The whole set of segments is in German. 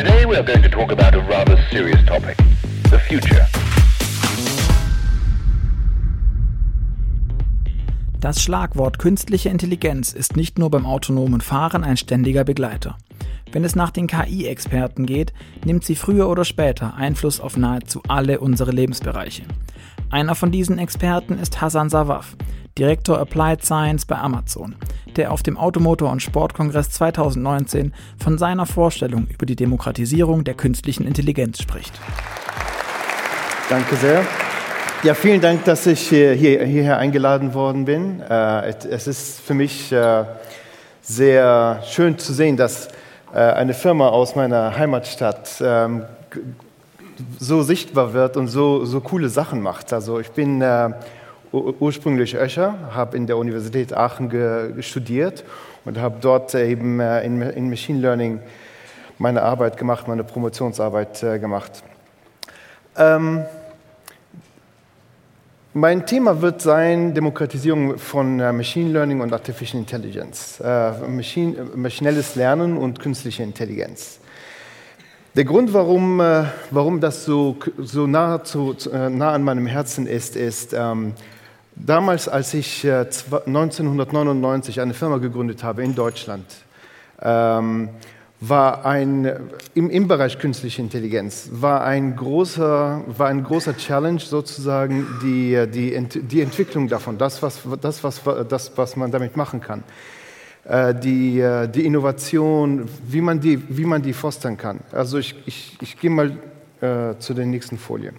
Today we are going to talk about a rather serious topic, the future. Das Schlagwort künstliche Intelligenz ist nicht nur beim autonomen Fahren ein ständiger Begleiter. Wenn es nach den KI-Experten geht, nimmt sie früher oder später Einfluss auf nahezu alle unsere Lebensbereiche. Einer von diesen Experten ist Hassan Sawaf, Direktor Applied Science bei Amazon, der auf dem Automotor- und Sportkongress 2019 von seiner Vorstellung über die Demokratisierung der künstlichen Intelligenz spricht. Danke sehr. Ja, vielen Dank, dass ich hier, hierher eingeladen worden bin. Äh, es ist für mich äh, sehr schön zu sehen, dass äh, eine Firma aus meiner Heimatstadt ähm, so sichtbar wird und so, so coole Sachen macht. Also ich bin ursprünglich Öscher, habe in der Universität Aachen studiert und habe dort eben in Machine Learning meine Arbeit gemacht, meine Promotionsarbeit gemacht. Ähm, mein Thema wird sein Demokratisierung von äh, Machine Learning und Artificial Intelligence, äh, Machine, maschinelles Lernen und künstliche Intelligenz. Der Grund, warum, äh, warum das so, so nah, zu, nah an meinem Herzen ist, ist, ähm, damals, als ich 1999 eine Firma gegründet habe in Deutschland, ähm, war ein, im, im Bereich künstliche Intelligenz war ein großer, war ein großer Challenge sozusagen die, die, die Entwicklung davon, das was, das, was, das, was man damit machen kann. Äh, die, die Innovation, wie man die, wie man die fostern kann. Also ich, ich, ich gehe mal äh, zu der nächsten Folie.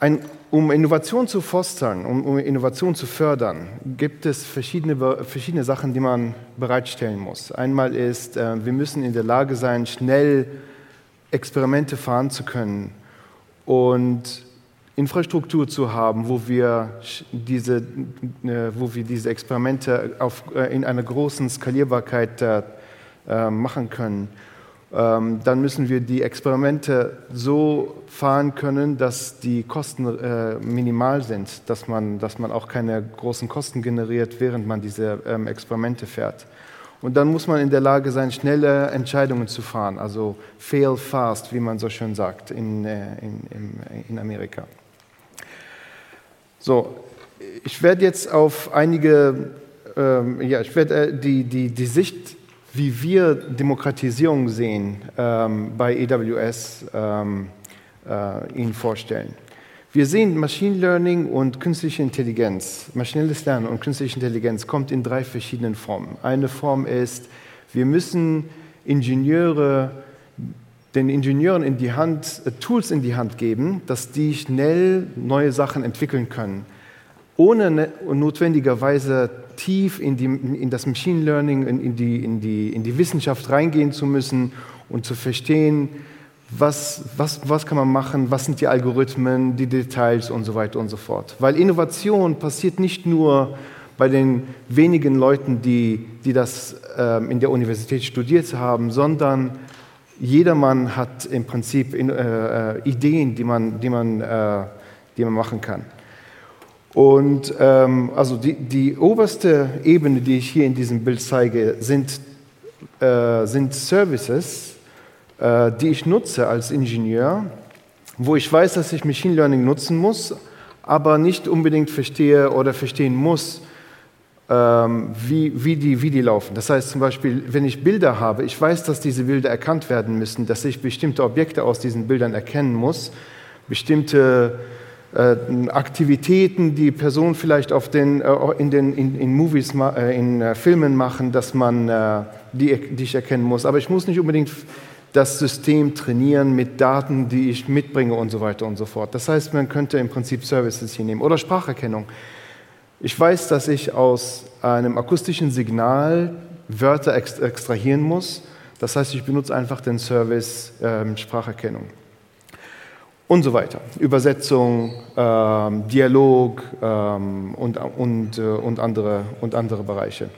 Ein, um Innovation zu fostern, um, um, Innovation zu fördern, gibt es verschiedene, verschiedene Sachen, die man bereitstellen muss. Einmal ist, äh, wir müssen in der Lage sein, schnell Experimente fahren zu können und Infrastruktur zu haben, wo wir diese, äh, wo wir diese Experimente auf, äh, in einer großen Skalierbarkeit äh, machen können. Ähm, dann müssen wir die Experimente so fahren können, dass die Kosten minimal sind, dass man, dass man auch keine großen Kosten generiert, während man diese ähm, Experimente fährt. Und dann muss man in der Lage sein, schnelle Entscheidungen zu fahren, also fail fast, wie man so schön sagt in, in, in Amerika. So, ich werde jetzt auf einige, ähm, ja, ich werde äh, die, die, die Sicht wie wir Demokratisierung sehen ähm, bei AWS, ähm, äh, Ihnen vorstellen. Wir sehen, Machine Learning und künstliche Intelligenz, maschinelles Lernen und künstliche Intelligenz kommt in drei verschiedenen Formen. Eine Form ist, wir müssen Ingenieure, den Ingenieuren in die Hand, äh, Tools in die Hand geben, dass die schnell neue Sachen entwickeln können, ohne ne, notwendigerweise tief in, die, in das Machine Learning, in, die, in, die, in die Wissenschaft reingehen zu müssen und zu verstehen, was, was, was kann man machen, was sind die Algorithmen, die Details und so weiter und so fort. Weil Innovation passiert nicht nur bei den wenigen Leuten, die, die das äh, in der Universität studiert haben, sondern jedermann hat im Prinzip in, äh, äh Ideen, die man, die, man, äh, die man machen kann. Und ähm, also die, die, oberste Ebene, die ich hier in diesem Bild zeige, sind, äh, sind Services, äh, die ich nutze als Ingenieur, wo ich weiß, dass ich Machine Learning nutzen muss, aber nicht unbedingt verstehe oder verstehen muss, ähm, wie, wie, die, wie die laufen. Das heißt zum Beispiel, wenn ich Bilder habe, ich weiß, dass diese Bilder erkannt werden müssen, dass ich bestimmte Objekte aus diesen Bildern erkennen muss, bestimmte äh, Aktivitäten, die Personen vielleicht auf den, äh, in, den, in, in Movies, äh, in Filmen machen, dass man die, die ich erkennen muss. Aber ich muss nicht unbedingt das System trainieren mit Daten, die ich mitbringe und so weiter und so fort. Das heißt, man könnte im Prinzip Services hier nehmen oder Spracherkennung. Ich weiß, dass ich aus einem akustischen Signal Wörter extrahieren muss. Das heißt, ich benutze einfach den Service ähm, Spracherkennung und so weiter. Übersetzung, ähm, Dialog ähm, und, und, äh, und, andere, und andere Bereiche.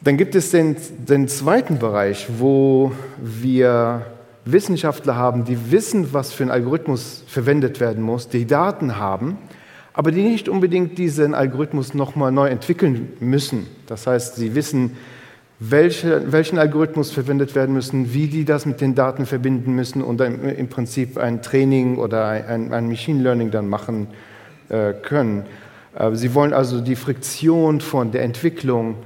Dann gibt es den, den zweiten Bereich, wo wir Wissenschaftler haben, die wissen, was für ein Algorithmus verwendet werden muss, die Daten haben, aber die nicht unbedingt diesen Algorithmus nochmal neu entwickeln müssen. Das heißt, sie wissen, welche, welchen Algorithmus verwendet werden müssen, wie die das mit den Daten verbinden müssen und im Prinzip ein Training oder ein, ein Machine Learning dann machen äh, können. Äh, sie wollen also die Friktion von der Entwicklung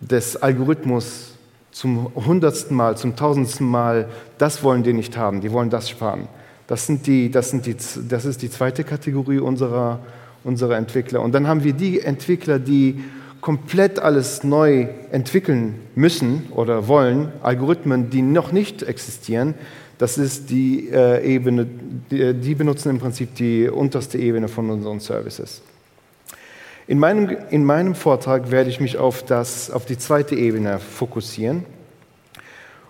des Algorithmus zum hundertsten Mal, zum tausendsten Mal, das wollen die nicht haben, die wollen das sparen. Das, sind die, das, sind die, das ist die zweite Kategorie unserer, unserer Entwickler. Und dann haben wir die Entwickler, die komplett alles neu entwickeln müssen oder wollen, Algorithmen, die noch nicht existieren, das ist die äh, Ebene, die, die, benutzen im Prinzip die unterste Ebene von unseren Services. In meinem, in meinem Vortrag werde ich mich auf, das, auf die zweite Ebene fokussieren.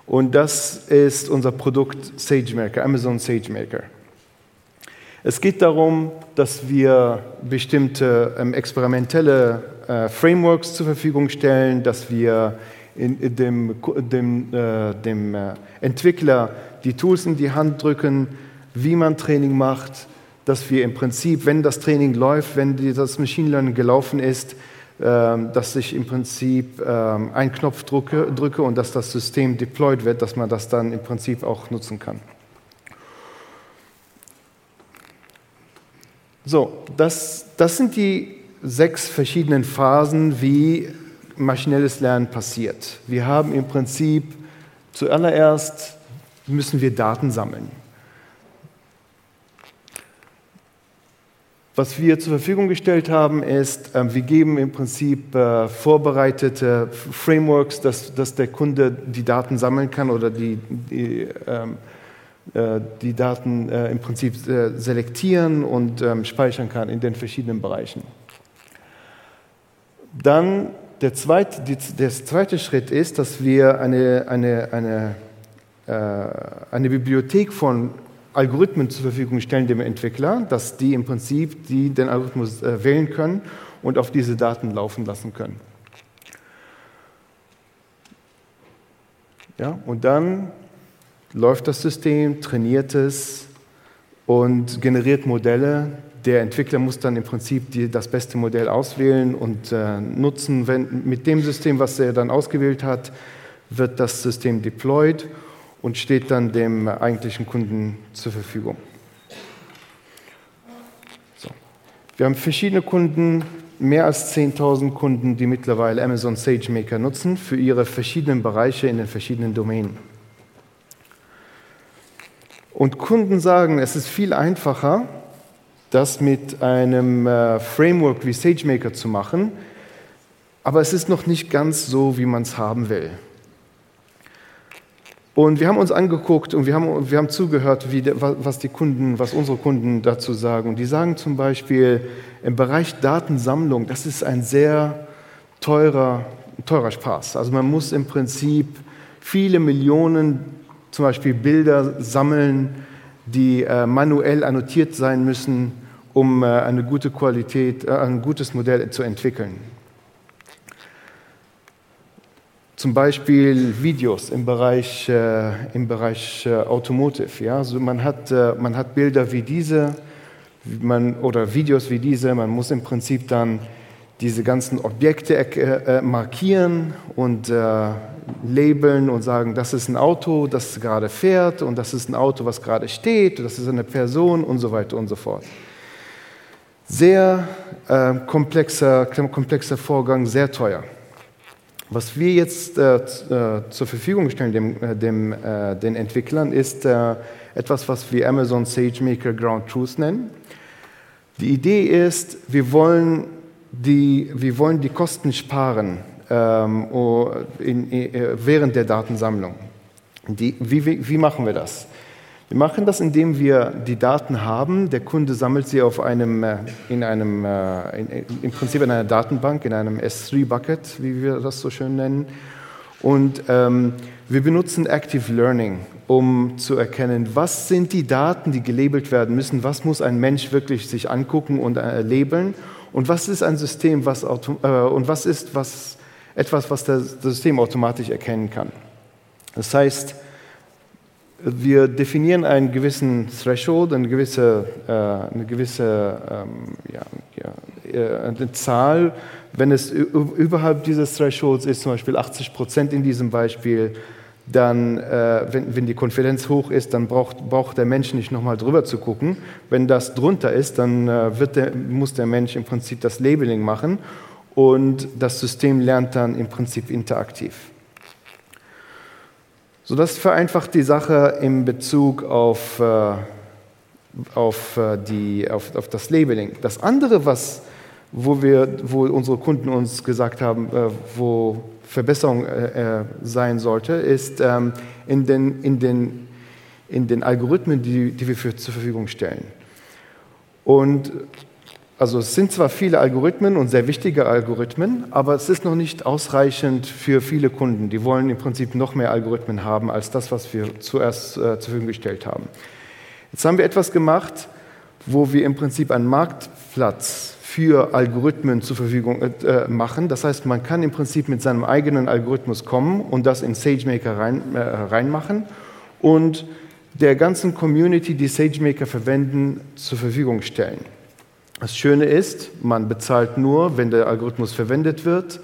Und das ist unser Produkt SageMaker, Amazon SageMaker. Es geht darum, dass wir bestimmte ähm, experimentelle äh, Frameworks zur Verfügung stellen, dass wir in, in dem, dem, äh, dem äh, Entwickler die Tools in die Hand drücken, wie man Training macht, dass wir im Prinzip, wenn das Training läuft, wenn das Machine Learning gelaufen ist, ähm, dass ich im Prinzip ähm, einen Knopf drücke, drücke und dass das System deployed wird, dass man das dann im Prinzip auch nutzen kann. So, das, das sind die sechs verschiedenen Phasen, wie maschinelles Lernen passiert. Wir haben im Prinzip zuallererst müssen wir Daten sammeln. Was wir zur Verfügung gestellt haben, ist, äh, wir geben im Prinzip äh, vorbereitete Frameworks, dass, dass der Kunde die Daten sammeln kann oder die, die ähm, äh, die Daten äh, im Prinzip äh, selektieren und ähm, speichern kann in den verschiedenen Bereichen. Dann der zweite, der zweite Schritt ist, dass wir eine, eine, eine, eine Bibliothek von Algorithmen zur Verfügung stellen dem Entwickler, dass die im Prinzip die den Algorithmus wählen können und auf diese Daten laufen lassen können. Ja, und dann läuft das System, trainiert es und generiert Modelle. Der Entwickler muss dann im Prinzip die, das beste Modell auswählen und äh, nutzen. Wenn, mit dem System, was er dann ausgewählt hat, wird das System deployed und steht dann dem eigentlichen Kunden zur Verfügung. So. Wir haben verschiedene Kunden, mehr als 10.000 Kunden, die mittlerweile Amazon SageMaker nutzen für ihre verschiedenen Bereiche in den verschiedenen Domänen. Und Kunden sagen, es ist viel einfacher, das mit einem äh, Framework wie SageMaker zu machen, aber es ist noch nicht ganz so, wie man es haben will. Und wir haben uns angeguckt und wir haben, wir haben zugehört, wie, was die Kunden, was unsere Kunden dazu sagen. Und die sagen zum Beispiel, im Bereich Datensammlung, das ist ein sehr teurer, teurer Spaß. Also man muss im Prinzip viele Millionen zum Beispiel Bilder sammeln, die äh, manuell annotiert sein müssen, um äh, eine gute Qualität, äh, ein gutes Modell zu entwickeln. Zum Beispiel Videos im Bereich, äh, im Bereich äh, Automotive. Ja? Also man, hat, äh, man hat Bilder wie diese man, oder Videos wie diese. Man muss im Prinzip dann diese ganzen Objekte markieren und labeln und sagen, das ist ein Auto, das gerade fährt und das ist ein Auto, was gerade steht, das ist eine Person und so weiter und so fort. Sehr äh, komplexer, komplexer Vorgang, sehr teuer. Was wir jetzt äh, äh, zur Verfügung stellen dem, äh, dem äh, den Entwicklern ist äh, etwas, was wir Amazon SageMaker Ground Truth nennen. Die Idee ist, wir wollen die, wir wollen die Kosten sparen ähm, in, in, äh, während der Datensammlung. Die, wie, wie, wie machen wir das? Wir machen das, indem wir die Daten haben. Der Kunde sammelt sie auf einem, äh, in einem, äh, in, im Prinzip in einer Datenbank, in einem S3-Bucket, wie wir das so schön nennen. Und ähm, wir benutzen Active Learning, um zu erkennen, was sind die Daten, die gelabelt werden müssen, was muss ein Mensch wirklich sich angucken und äh, labeln und was ist ein System, was, äh, und was ist, was etwas, was das System automatisch erkennen kann. Das heißt, wir definieren einen gewissen Threshold, eine gewisse, äh, eine gewisse ähm, ja, ja, äh, eine Zahl. Wenn es überhalb dieses Thresholds ist, zum Beispiel 80 Prozent in diesem Beispiel, dann, äh, wenn, wenn, die Konfidenz hoch ist, dann braucht, braucht der Mensch nicht nochmal drüber zu gucken. Wenn das drunter ist, dann äh, der, muss der Mensch im Prinzip das Labeling machen und das System lernt dann im Prinzip interaktiv. So, das vereinfacht die Sache in Bezug auf, äh, auf, äh, die, auf, auf das Labeling. Das andere, was, wo, wir, wo unsere Kunden uns gesagt haben, äh, wo Verbesserung äh, äh, sein sollte, ist ähm, in, den, in, den, in den Algorithmen, die, die wir für, zur Verfügung stellen. Und also es sind zwar viele Algorithmen und sehr wichtige Algorithmen, aber es ist noch nicht ausreichend für viele Kunden. Die wollen im Prinzip noch mehr Algorithmen haben als das, was wir zuerst äh, zur Verfügung gestellt haben. Jetzt haben wir etwas gemacht, wo wir im Prinzip einen Marktplatz für Algorithmen zur Verfügung äh, äh, machen. Das heißt, man kann im Prinzip mit seinem eigenen Algorithmus kommen und das in SageMaker rein, äh, reinmachen und der ganzen Community, die SageMaker verwenden, zur Verfügung stellen. Das Schöne ist, man bezahlt nur, wenn der Algorithmus verwendet wird,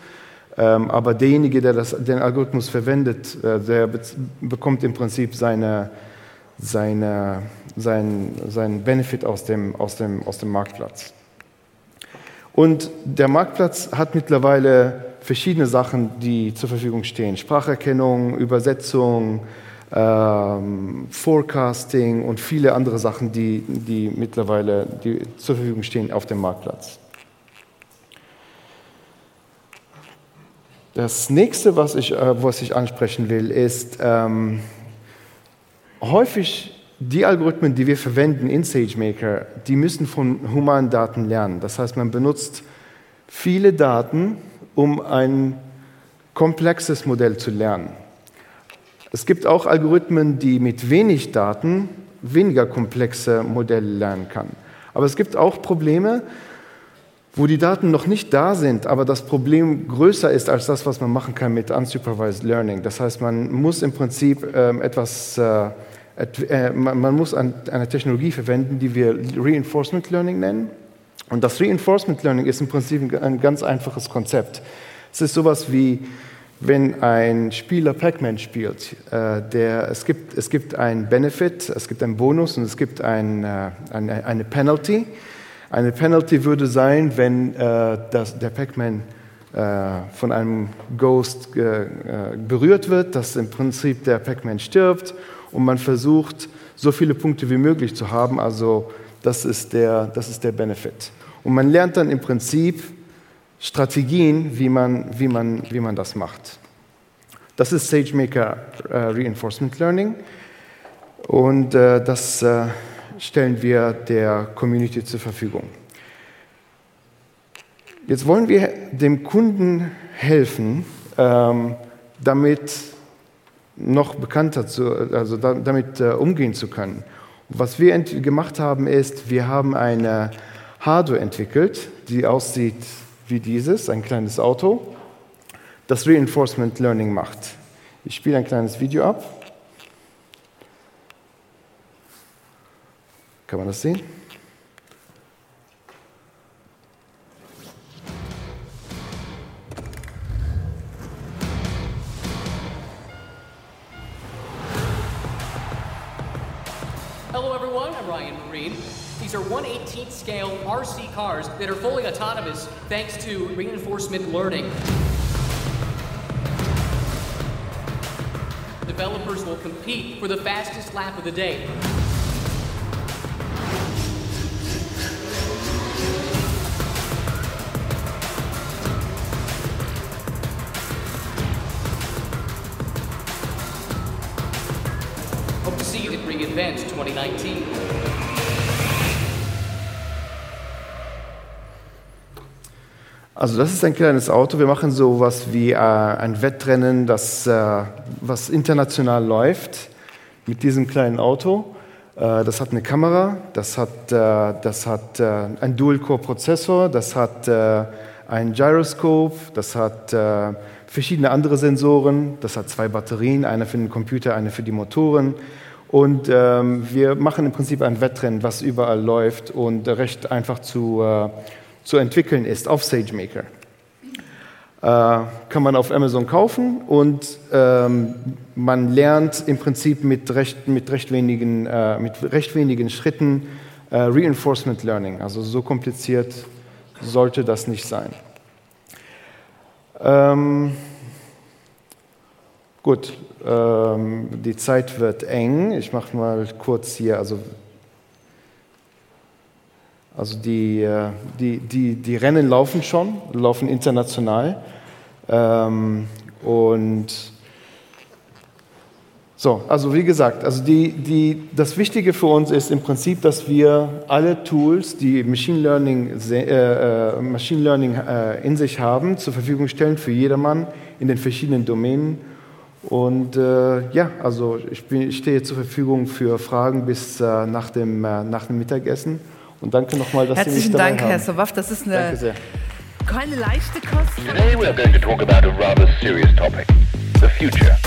ähm, aber derjenige, der das, den Algorithmus verwendet, äh, der bekommt im Prinzip seine, seine, sein, seinen Benefit aus dem, aus, dem, aus dem Marktplatz. Und der Marktplatz hat mittlerweile verschiedene Sachen, die zur Verfügung stehen. Spracherkennung, Übersetzung, ähm, Forecasting und viele andere Sachen, die, die mittlerweile die zur Verfügung stehen auf dem Marktplatz. Das nächste, was ich, äh, was ich ansprechen will, ist ähm, häufig die Algorithmen, die wir verwenden in SageMaker, die müssen von humanen Daten lernen. Das heißt, man benutzt viele Daten, um ein komplexes Modell zu lernen. Es gibt auch Algorithmen, die mit wenig Daten weniger komplexe Modelle lernen kann. Aber es gibt auch Probleme, wo die Daten noch nicht da sind, aber das Problem größer ist als das, was man machen kann mit unsupervised Learning. Das heißt, man muss im Prinzip ähm, etwas äh, man muss eine Technologie verwenden, die wir Reinforcement Learning nennen. Und das Reinforcement Learning ist im Prinzip ein ganz einfaches Konzept. Es ist sowas wie, wenn ein Spieler Pac-Man spielt, äh, der, es, gibt, es gibt einen Benefit, es gibt einen Bonus und es gibt ein, äh, eine, eine Penalty. Eine Penalty würde sein, wenn das, der Pac-Man von einem Ghost berührt wird, dass im Prinzip der Pac-Man stirbt und man versucht, so viele Punkte wie möglich zu haben. Also das ist der, das ist der Benefit. Und man lernt dann im Prinzip Strategien, wie man, wie man, wie man das macht. Das ist SageMaker äh, Reinforcement Learning und äh, das äh, stellen wir der Community zur Verfügung. Jetzt wollen wir dem Kunden helfen, ähm, damit noch bekannter zu, also damit äh, umgehen zu können. Was wir gemacht haben, ist, wir haben eine Hardware entwickelt, die aussieht wie dieses, ein kleines Auto, das Reinforcement Learning macht. Ich spiele ein kleines Video ab. Kann man das sehen? 18th scale RC cars that are fully autonomous thanks to reinforcement learning. Developers will compete for the fastest lap of the day. Also das ist ein kleines Auto. Wir machen so was wie äh, ein Wettrennen, das äh, was international läuft mit diesem kleinen Auto. Äh, das hat eine Kamera, das hat, äh, das hat äh, einen Dual-Core-Prozessor, das hat äh, ein Gyroscope, das hat verschiedene andere Sensoren, das hat zwei Batterien, eine für den Computer, eine für die Motoren. Und ähm, wir machen im Prinzip ein Wettrennen, was überall läuft und recht einfach zu, zu entwickeln ist auf SageMaker. Äh, kann man auf Amazon kaufen und ähm, man lernt im Prinzip mit recht, mit recht, wenigen, äh, mit recht wenigen Schritten äh, Reinforcement Learning. Also so kompliziert sollte das nicht sein. Ähm, gut, ähm, die Zeit wird eng. Ich mache mal kurz hier, also, also die, äh, die, die, die Rennen laufen schon, laufen international. Ähm, und so, also wie gesagt, also die, die, das Wichtige für uns ist im Prinzip, dass wir alle Tools, die Machine Learning, äh, äh, Machine Learning äh, in sich haben, zur Verfügung stellen für jedermann in den verschiedenen Domänen. Und äh, ja, also ich, bin, ich, stehe zur Verfügung für Fragen bis äh, nach, dem, nach dem Mittagessen. Und danke nochmal, dass Herzlichen Sie mich dabei Dank, haben. Herr Sowaff. Das ist eine keine leichte Kost. Today we are going to talk about a rather serious topic the future